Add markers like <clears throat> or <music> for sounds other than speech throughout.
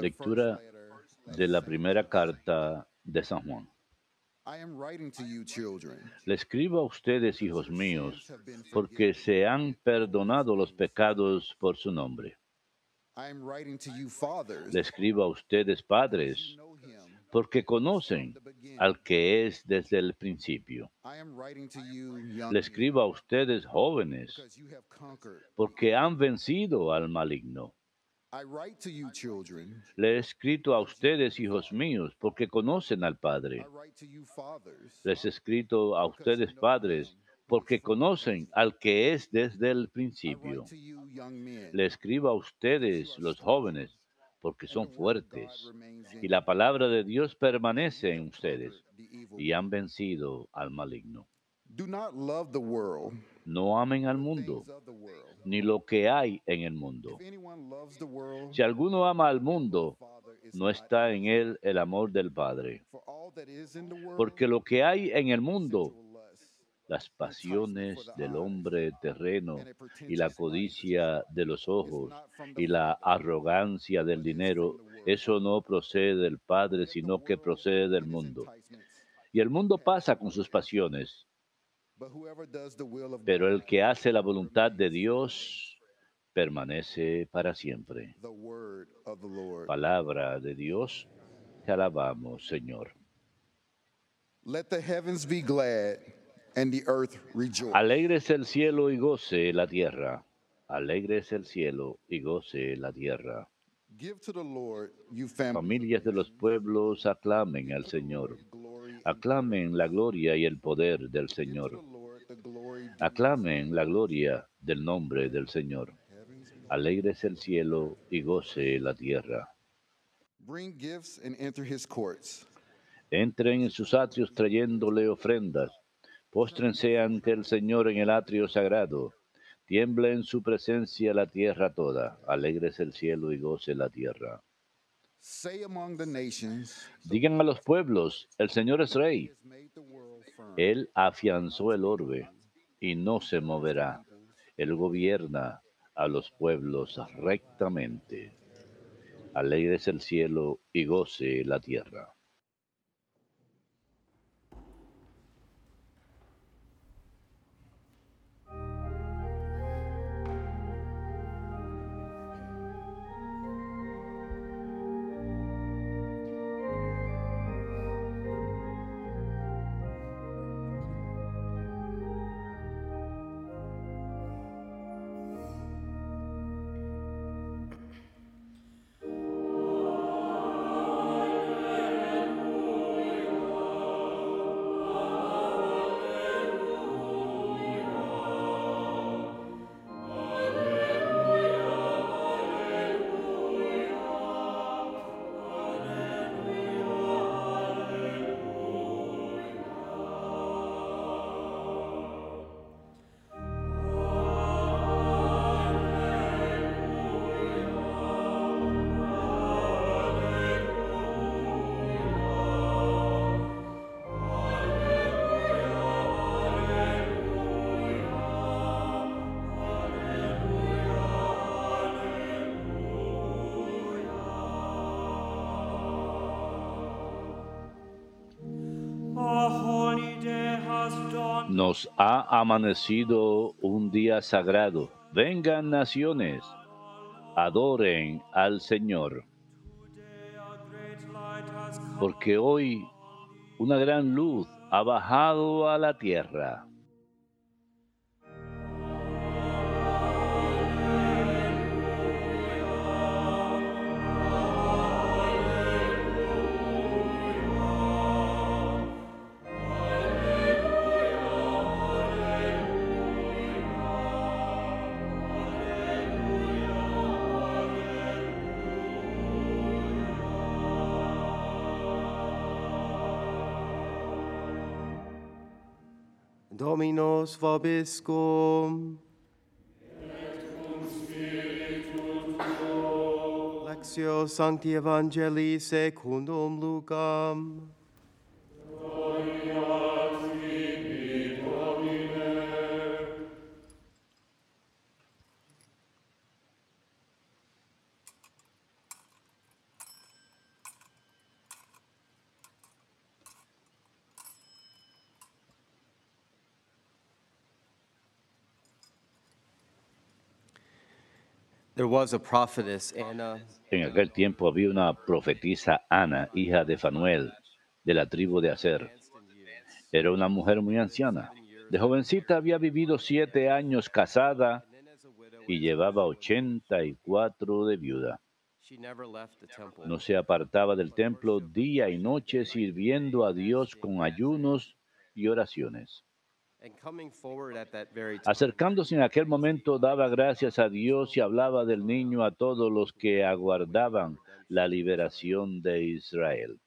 Lectura de la primera carta de San Juan. Le escribo a ustedes, hijos míos, porque se han perdonado los pecados por su nombre. Le escribo a ustedes, padres, porque conocen al que es desde el principio. Le escribo a ustedes, jóvenes, porque han vencido al maligno. Le he escrito a ustedes, hijos míos, porque conocen al Padre. Les he escrito a ustedes, padres, porque conocen al que es desde el principio. Le escribo a ustedes, los jóvenes, porque son fuertes, y la palabra de Dios permanece en ustedes, y han vencido al maligno. No amen al mundo, ni lo que hay en el mundo. Si alguno ama al mundo, no está en él el amor del Padre. Porque lo que hay en el mundo, las pasiones del hombre terreno y la codicia de los ojos y la arrogancia del dinero, eso no procede del Padre, sino que procede del mundo. Y el mundo pasa con sus pasiones, pero el que hace la voluntad de Dios permanece para siempre. Palabra de Dios, te alabamos, Señor. Alegres el cielo y goce la tierra. Alegres el cielo y goce la tierra. Familias de los pueblos aclamen al Señor. Aclamen la gloria y el poder del Señor. Aclamen la gloria del nombre del Señor. Alegres el cielo y goce la tierra. Entren en sus atrios trayéndole ofrendas. Póstrense ante el Señor en el atrio sagrado. Tiembla en su presencia la tierra toda. Alegres el cielo y goce la tierra. Digan a los pueblos, el Señor es rey. Él afianzó el orbe y no se moverá. Él gobierna a los pueblos rectamente. Alegres el cielo y goce la tierra. Nos ha amanecido un día sagrado. Vengan naciones, adoren al Señor. Porque hoy una gran luz ha bajado a la tierra. Dominus vobiscum. Lectio Sancti Evangelii secundum Lucam. En aquel tiempo había una profetisa Ana, hija de Fanuel, de la tribu de Aser. Era una mujer muy anciana. De jovencita había vivido siete años casada y llevaba 84 de viuda. No se apartaba del templo día y noche sirviendo a Dios con ayunos y oraciones. Acercándose en aquel momento daba gracias a Dios y hablaba del niño a todos los que aguardaban la liberación de Israel.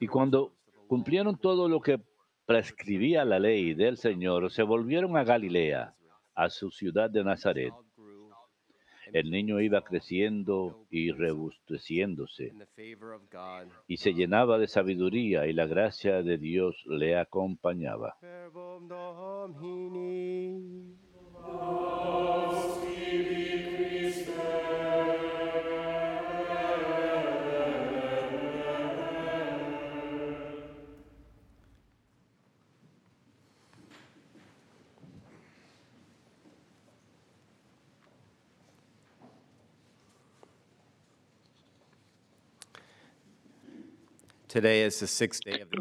Y cuando cumplieron todo lo que prescribía la ley del Señor, se volvieron a Galilea, a su ciudad de Nazaret. El niño iba creciendo y robusteciéndose, y se llenaba de sabiduría, y la gracia de Dios le acompañaba.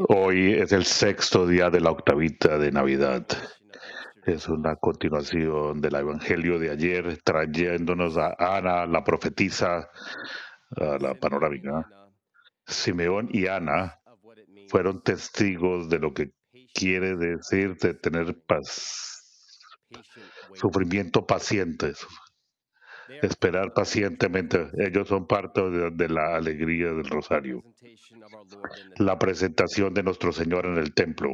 Hoy es el sexto día de la octavita de Navidad. Es una continuación del Evangelio de ayer, trayéndonos a Ana, la profetisa, a la panorámica. Simeón y Ana fueron testigos de lo que quiere decir de tener paz, sufrimiento paciente, esperar pacientemente. Ellos son parte de, de la alegría del rosario. La presentación de nuestro Señor en el templo.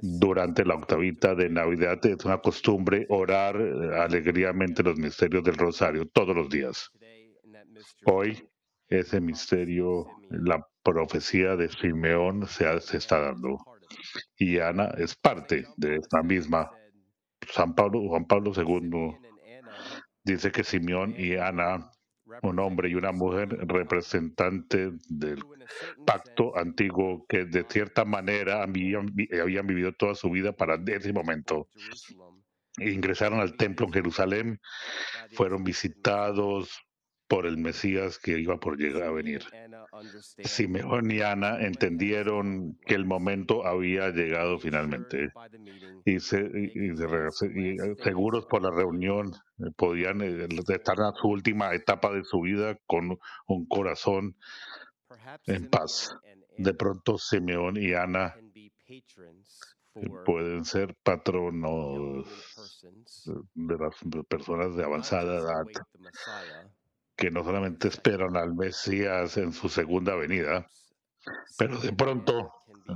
Durante la octavita de Navidad es una costumbre orar eh, alegremente los misterios del rosario todos los días. Hoy ese misterio, la profecía de Simeón se, se está dando y Ana es parte de esta misma. San Pablo, Juan Pablo II dice que Simeón y Ana, un hombre y una mujer representante del pacto antiguo que de cierta manera habían, habían vivido toda su vida para ese momento. Ingresaron al templo en Jerusalén, fueron visitados por el Mesías que iba por llegar a venir. Understand Simeón y Ana entendieron que el momento había llegado finalmente y, se, eh, seguros por la reunión eh, podían eh, estar en su última etapa de su vida con un corazón en paz. De pronto Simeón y Ana pueden ser patronos de las personas de avanzada edad que no solamente esperan al Mesías en su segunda venida, pero de pronto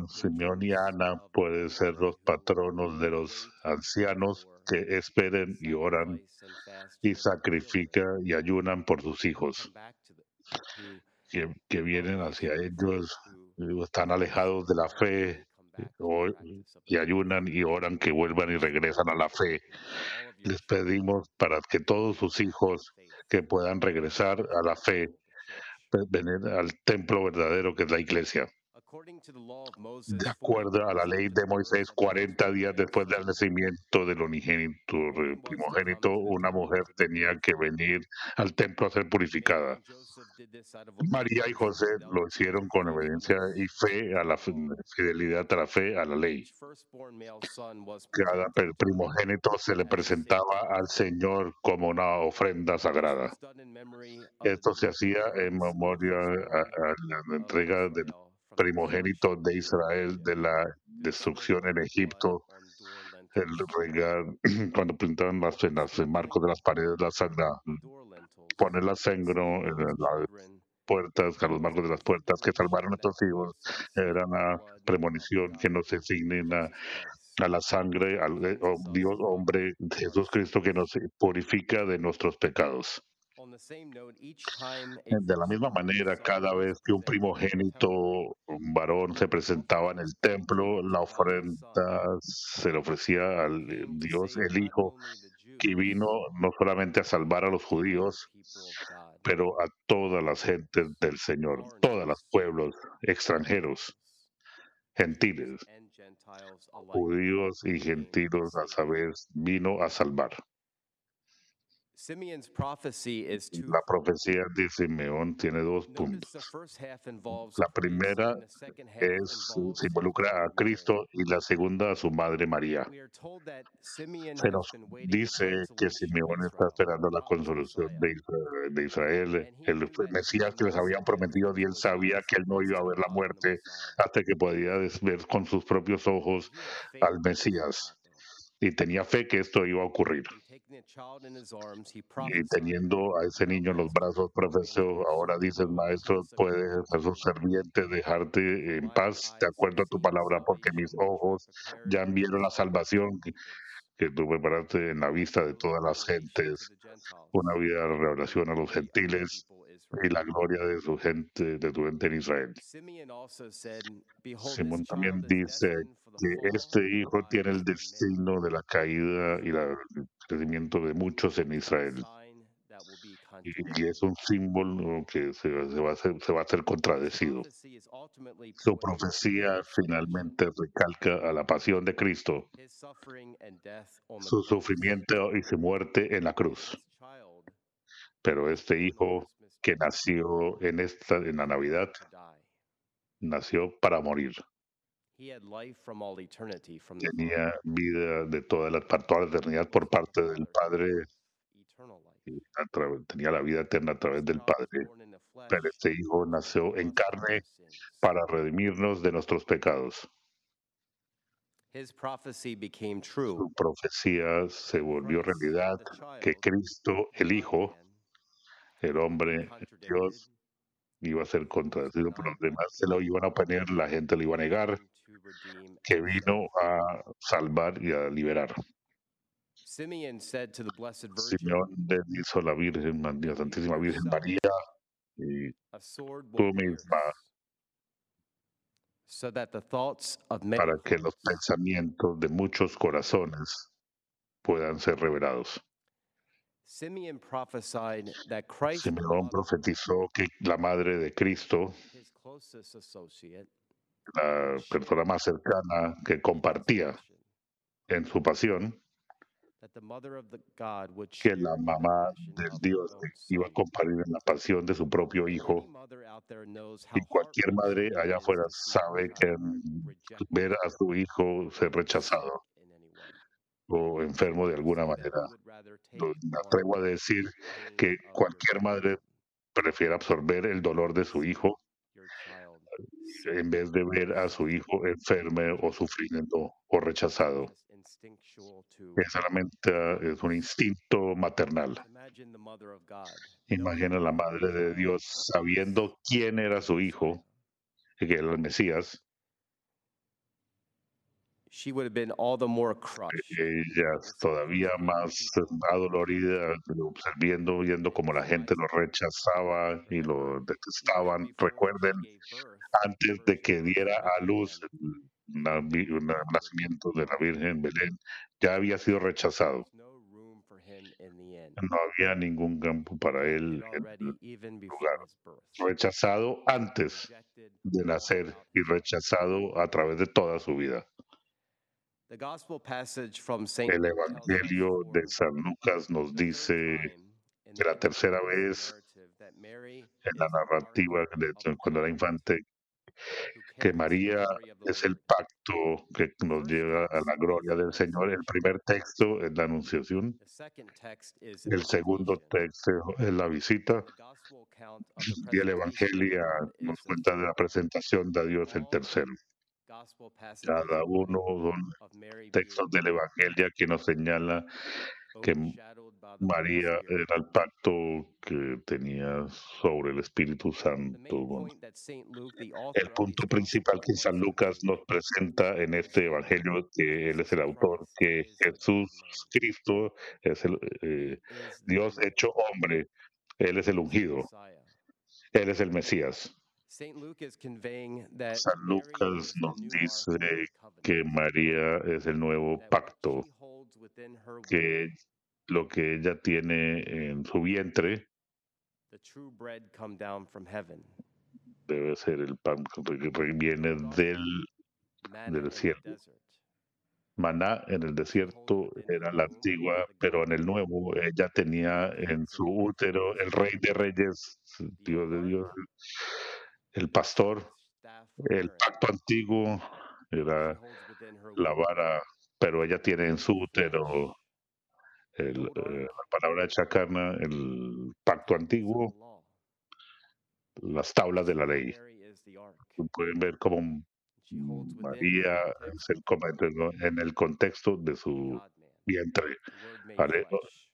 Simeón y Ana pueden ser los patronos de los ancianos que esperen y oran y sacrifican y ayunan por sus hijos que, que vienen hacia ellos, eh, están alejados de la fe o- y ayunan y oran que vuelvan y regresan a la fe. Les pedimos para que todos sus hijos que puedan regresar a la fe, venir al templo verdadero que es la iglesia. De acuerdo a la ley de Moisés, 40 días después del nacimiento del unigénito eh, primogénito, una mujer tenía que venir al templo a ser purificada. María y José lo hicieron con obediencia y fe a la fidelidad a la fe, a la ley. Cada primogénito se le presentaba al Señor como una ofrenda sagrada. Esto se hacía en memoria a, a la entrega del primogénito de Israel de la destrucción en Egipto, el regar, <clears throat> cuando pintaban las, en los marcos de las paredes, la sangre, poner la sangre en las puertas, a los marcos de las puertas que salvaron a nuestros hijos, era una premonición que nos ensignen a, a la sangre, al eh, oh, Dios hombre, Jesús Cristo, que nos purifica de nuestros pecados. De la misma manera, cada vez que un primogénito, un varón, se presentaba en el templo, la ofrenda se le ofrecía al eh, Dios, el Hijo, que vino no solamente a salvar a los judíos, pero a todas las gentes del Señor, todos los pueblos extranjeros, gentiles, judíos y gentiles a saber, vino a salvar. Simeon's prophecy is La profecía de Simeón tiene dos puntos. La primera Es, se involucra a. Cristo y la segunda a su madre María. Se nos dice que Simeón está esperando la consolución de Israel, de Israel, el Mesías que les habían prometido y él sabía que él no iba a ver la muerte hasta que podía ver con sus propios ojos al Mesías y tenía fe que esto iba a ocurrir. Y teniendo a ese "Now, niño en los brazos, profesor, ahora dices, maestro, su command. serviente dejarte en paz de acuerdo a tu palabra, porque mis ojos ya vieron la salvación que, que tú preparaste en la vista de todas las gentes, una vida de revelación a los gentiles y la gloria de su gente, de tu gente en Israel. Simón también dice que este hijo tiene el destino de la caída y el crecimiento de muchos en Israel. Y, y es un símbolo que se, va- se va a hacer, se va a hacer contradecido. Su profecía finalmente recalca a la pasión de Cristo, su sufrimiento y su muerte en la cruz. Pero este hijo que nació en esta en la Navidad nació para morir. Tenía vida de toda la, toda la eternidad por parte del Padre, tenía la vida eterna a través del Padre. Pero este hijo nació en carne para redimirnos de nuestros pecados. Su profecía se volvió realidad, que Cristo, el Hijo, el hombre, Dios, iba a ser contradecido por los demás, se lo iban a oponer, la gente lo iba a negar, que vino a salvar y a liberar. Simeón le hizo a la Virgen, "You Santísima Virgen María, y tú misma, pierce, so that the thoughts of many para que los pensamientos de muchos corazones puedan ser revelados. Simeón profetizó que la madre de Cristo, la persona más cercana que compartía en su pasión, que la mamá del Dios iba a son. comparir en la pasión de su propio hijo. Y cualquier madre allá afuera sabe que ver a su hijo ser rechazado o enfermo de alguna manera. we would rather Lo- take Me on atrevo a decir the que cualquier madre prefiere absorber el dolor de su hijo sick en vez de ver a su hijo enfermo o sufriendo o rechazado. Es solamente es un instinto maternal. Imagina la who her madre de Dios sabiendo quién era su hijo, que era el Mesías, She would have been all the more crushed. todavía más adolorida, viendo, viendo como la gente lo rechazaba y lo detestaban. Recuerden, antes de que diera a luz el nacimiento de la Virgen. Belén, ya había sido rechazado. no había ningún campo para él en el lugar. Rechazado antes de nacer y rechazado a través de toda su vida. El Evangelio de San Lucas nos dice que la tercera vez en la narrativa de cuando era infante que María es el pacto que nos lleva a la gloria del Señor. El primer texto es la Anunciación, el segundo texto es la visita. Y el Evangelio nos cuenta de la presentación de Dios el tercero. Cada uno son textos del Evangelio que nos señala que María era el pacto que tenía sobre el Espíritu Santo. El punto principal que San Lucas nos presenta en este Evangelio, que él es el autor, que Jesús. Cristo es el eh, Dios hecho hombre, él es el ungido, él es el Mesías. St. Luke is conveying that San Lucas nos dice que. María es el nuevo pacto, que lo que ella tiene en su vientre the true bread come down from heaven. debe ser el pan que viene del, del the cielo. desert. Maná en el desierto era la antigua, pero en el nuevo ella tenía en su útero el rey de reyes, Dios de Dios, el pastor, el pacto antiguo era la vara, pero ella tiene en su útero el, eh, la palabra de Chacarna, el pacto antiguo, las tablas de la ley. Pueden ver cómo María en el contexto de su vientre.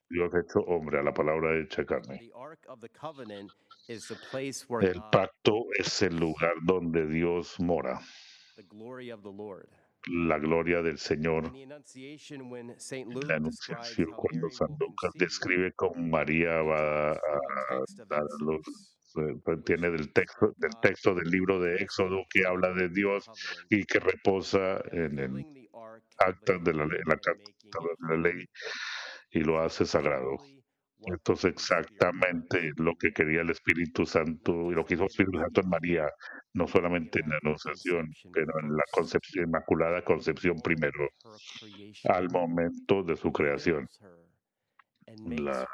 Dios hecho hombre, a la palabra hecha carne. El pacto es el lugar donde Dios mora la gloria del Señor. La anunciación cuando San Lucas describe cómo María va a, dar los tiene del texto del texto del libro de Éxodo que habla de Dios y que reposa en el acta de la, la, de la ley y lo hace sagrado. Esto es exactamente lo que quería el Espíritu Santo y lo que hizo el Espíritu Santo en María, no solamente en la Anunciación, pero en la concepción, Inmaculada Concepción primero, al momento de su creación. La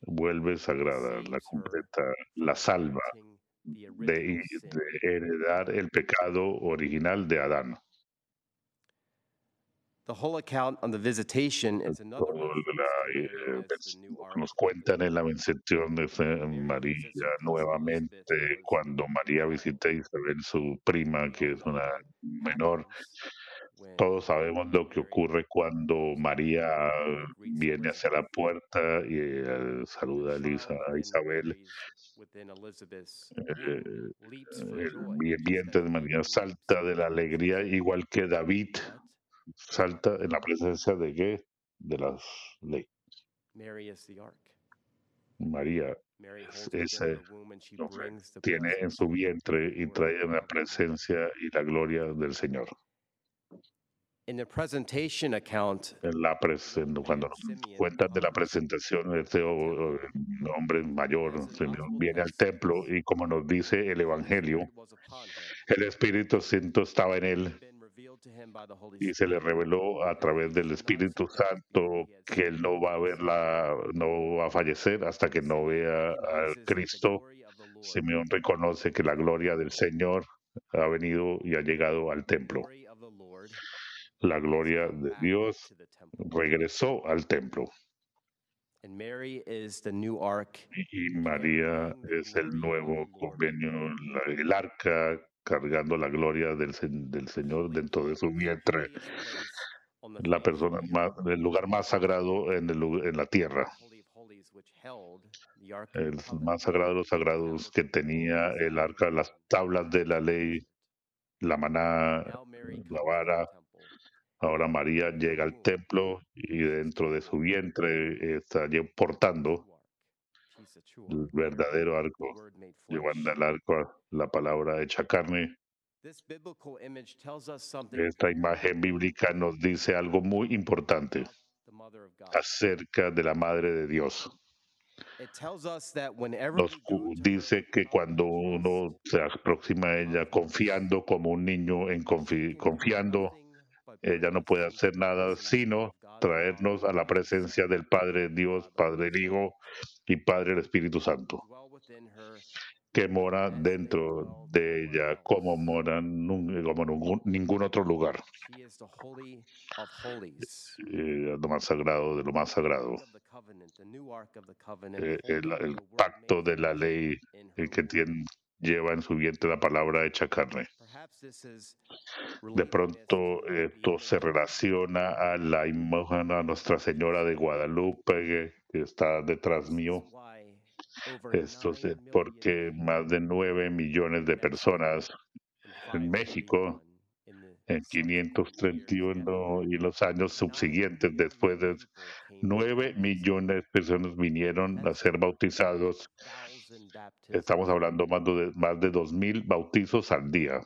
vuelve sagrada, la completa, la salva de heredar el pecado original de Adán. The whole account on the visitation is another eh, nos cuentan en la visitación de María nuevamente cuando María visita a Isabel, su prima, que es una menor. Todos sabemos lo que ocurre cuando María viene hacia la puerta y eh, saluda a, Elisa, a Isabel. Eh, el vientre de María salta de la alegría, igual que David salta en la presencia de qué? De las leyes. María es ese tiene en su vientre y trae en la presencia y la gloria del Señor. En la cuando nos cuentan de la presentación, este hombre mayor viene al templo y como nos dice el Evangelio, el Espíritu Santo estaba en él y se le reveló a través del Espíritu Santo que él no va a ver la, no va a fallecer hasta que no vea a Cristo. Simeón reconoce que la gloria del Señor ha venido y ha llegado al templo. La gloria de Dios regresó al templo. Y María es el nuevo convenio, el arca cargando la gloria del, del Señor dentro de su vientre, la persona más, el lugar más sagrado en, el, en la tierra. El más sagrado de los sagrados que tenía el arca, las tablas de la ley, la maná, la vara. Ahora María llega al templo y dentro de su vientre está portando el verdadero arco, llevando al arco la palabra hecha carne. Esta imagen bíblica nos dice algo muy importante acerca de la Madre de Dios. Nos dice que cuando uno se aproxima a ella confiando como un niño, en confiando, ella no puede hacer nada sino traernos a la presencia del Padre Dios, Padre Hijo y Padre el Espíritu Santo, que mora dentro de ella como mora como ningún otro lugar. Eh, lo más sagrado de lo más sagrado. Eh, el, pacto de la ley el que tiene, lleva en su vientre la palabra hecha carne. De pronto esto se relaciona a la imagen a Nuestra Señora de Guadalupe que está detrás mío. Esto es porque más de 9 millones de personas en México en 531 y los años subsiguientes, después de 9 millones de personas vinieron a ser bautizados. Estamos hablando más de, más de 2.000 bautizos al día.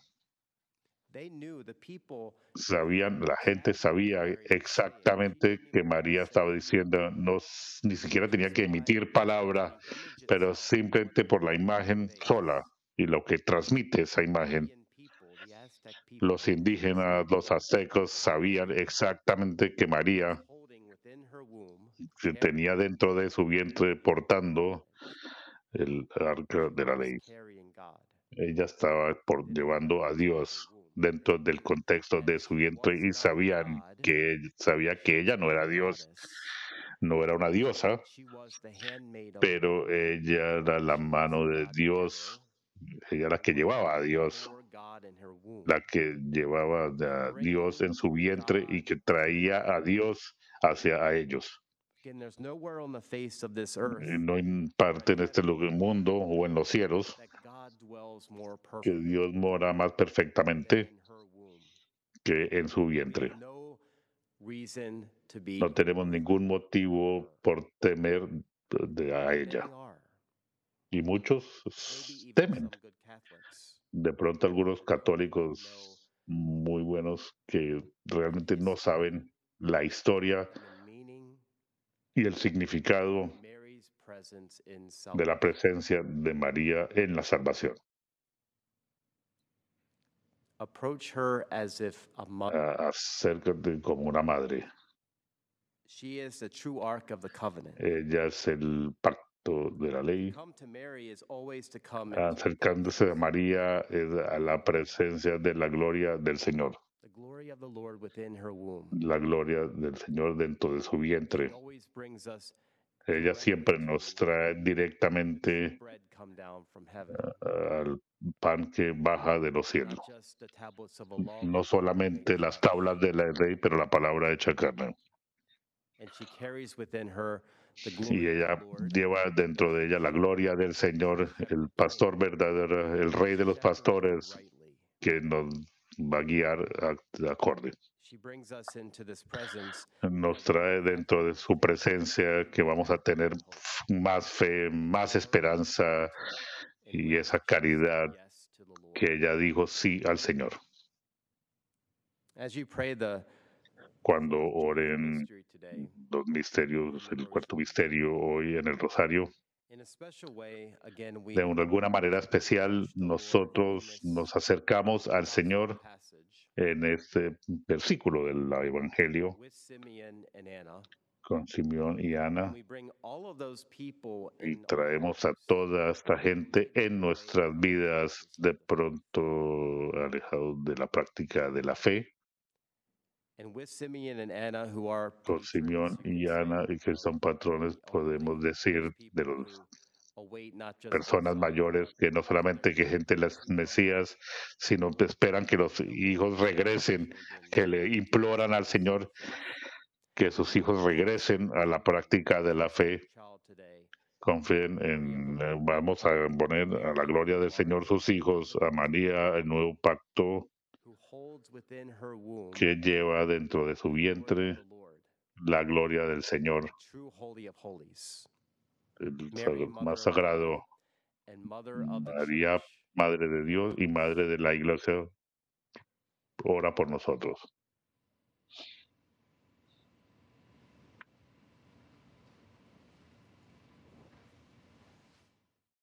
Sabían, la gente sabía exactamente que María estaba diciendo, no, ni siquiera tenía que emitir palabra, pero simplemente por la imagen sola y lo que transmite esa imagen. Los indígenas, los aztecos sabían exactamente que María que tenía dentro de su vientre portando el arca de la ley. Ella estaba por, llevando a Dios dentro del contexto de su vientre y sabían que sabía que ella no era Dios, no era una diosa, pero ella era la mano de Dios, ella la que llevaba a Dios, la que llevaba a Dios en su vientre y que traía a Dios hacia a ellos. No hay parte en este mundo o en los cielos que Dios mora más perfectamente que en su vientre. No tenemos ningún motivo por temer de a ella. Y muchos temen. De pronto algunos católicos muy buenos que realmente no saben la historia y el significado de la presencia de María en la salvación. Acércate como una madre. Ella es el pacto de la ley. Acercándose a María es a la presencia de la gloria del Señor. La gloria del Señor dentro de su vientre. Ella siempre nos trae directamente al pan que baja de los cielos. No solamente las tablas de la ley, pero la palabra hecha carne. Y ella lleva dentro de ella la gloria del Señor, el pastor verdadero, el rey de los pastores, que nos va a guiar de acorde. Nos trae dentro de su presencia que vamos a tener más fe, más esperanza y esa caridad que ella dijo sí al Señor. Cuando oren los misterios, el cuarto misterio hoy en el rosario, de alguna manera especial, nosotros nos acercamos al Señor en este versículo del Evangelio con Simeón y Ana y traemos a toda esta gente en nuestras vidas de pronto alejados de la práctica de la fe. Con Simeón y Ana, y que son patrones, podemos decir, de las personas mayores, que no solamente que gente las Mesías, sino que esperan que los hijos regresen, que le imploran al Señor que sus hijos regresen a la práctica de la fe. Confíen en, eh, vamos a poner a la gloria del Señor sus hijos, a María, el nuevo pacto que lleva dentro de su vientre la gloria del Señor, el más sagrado, María, Madre de Dios y Madre de la Iglesia, ora por nosotros.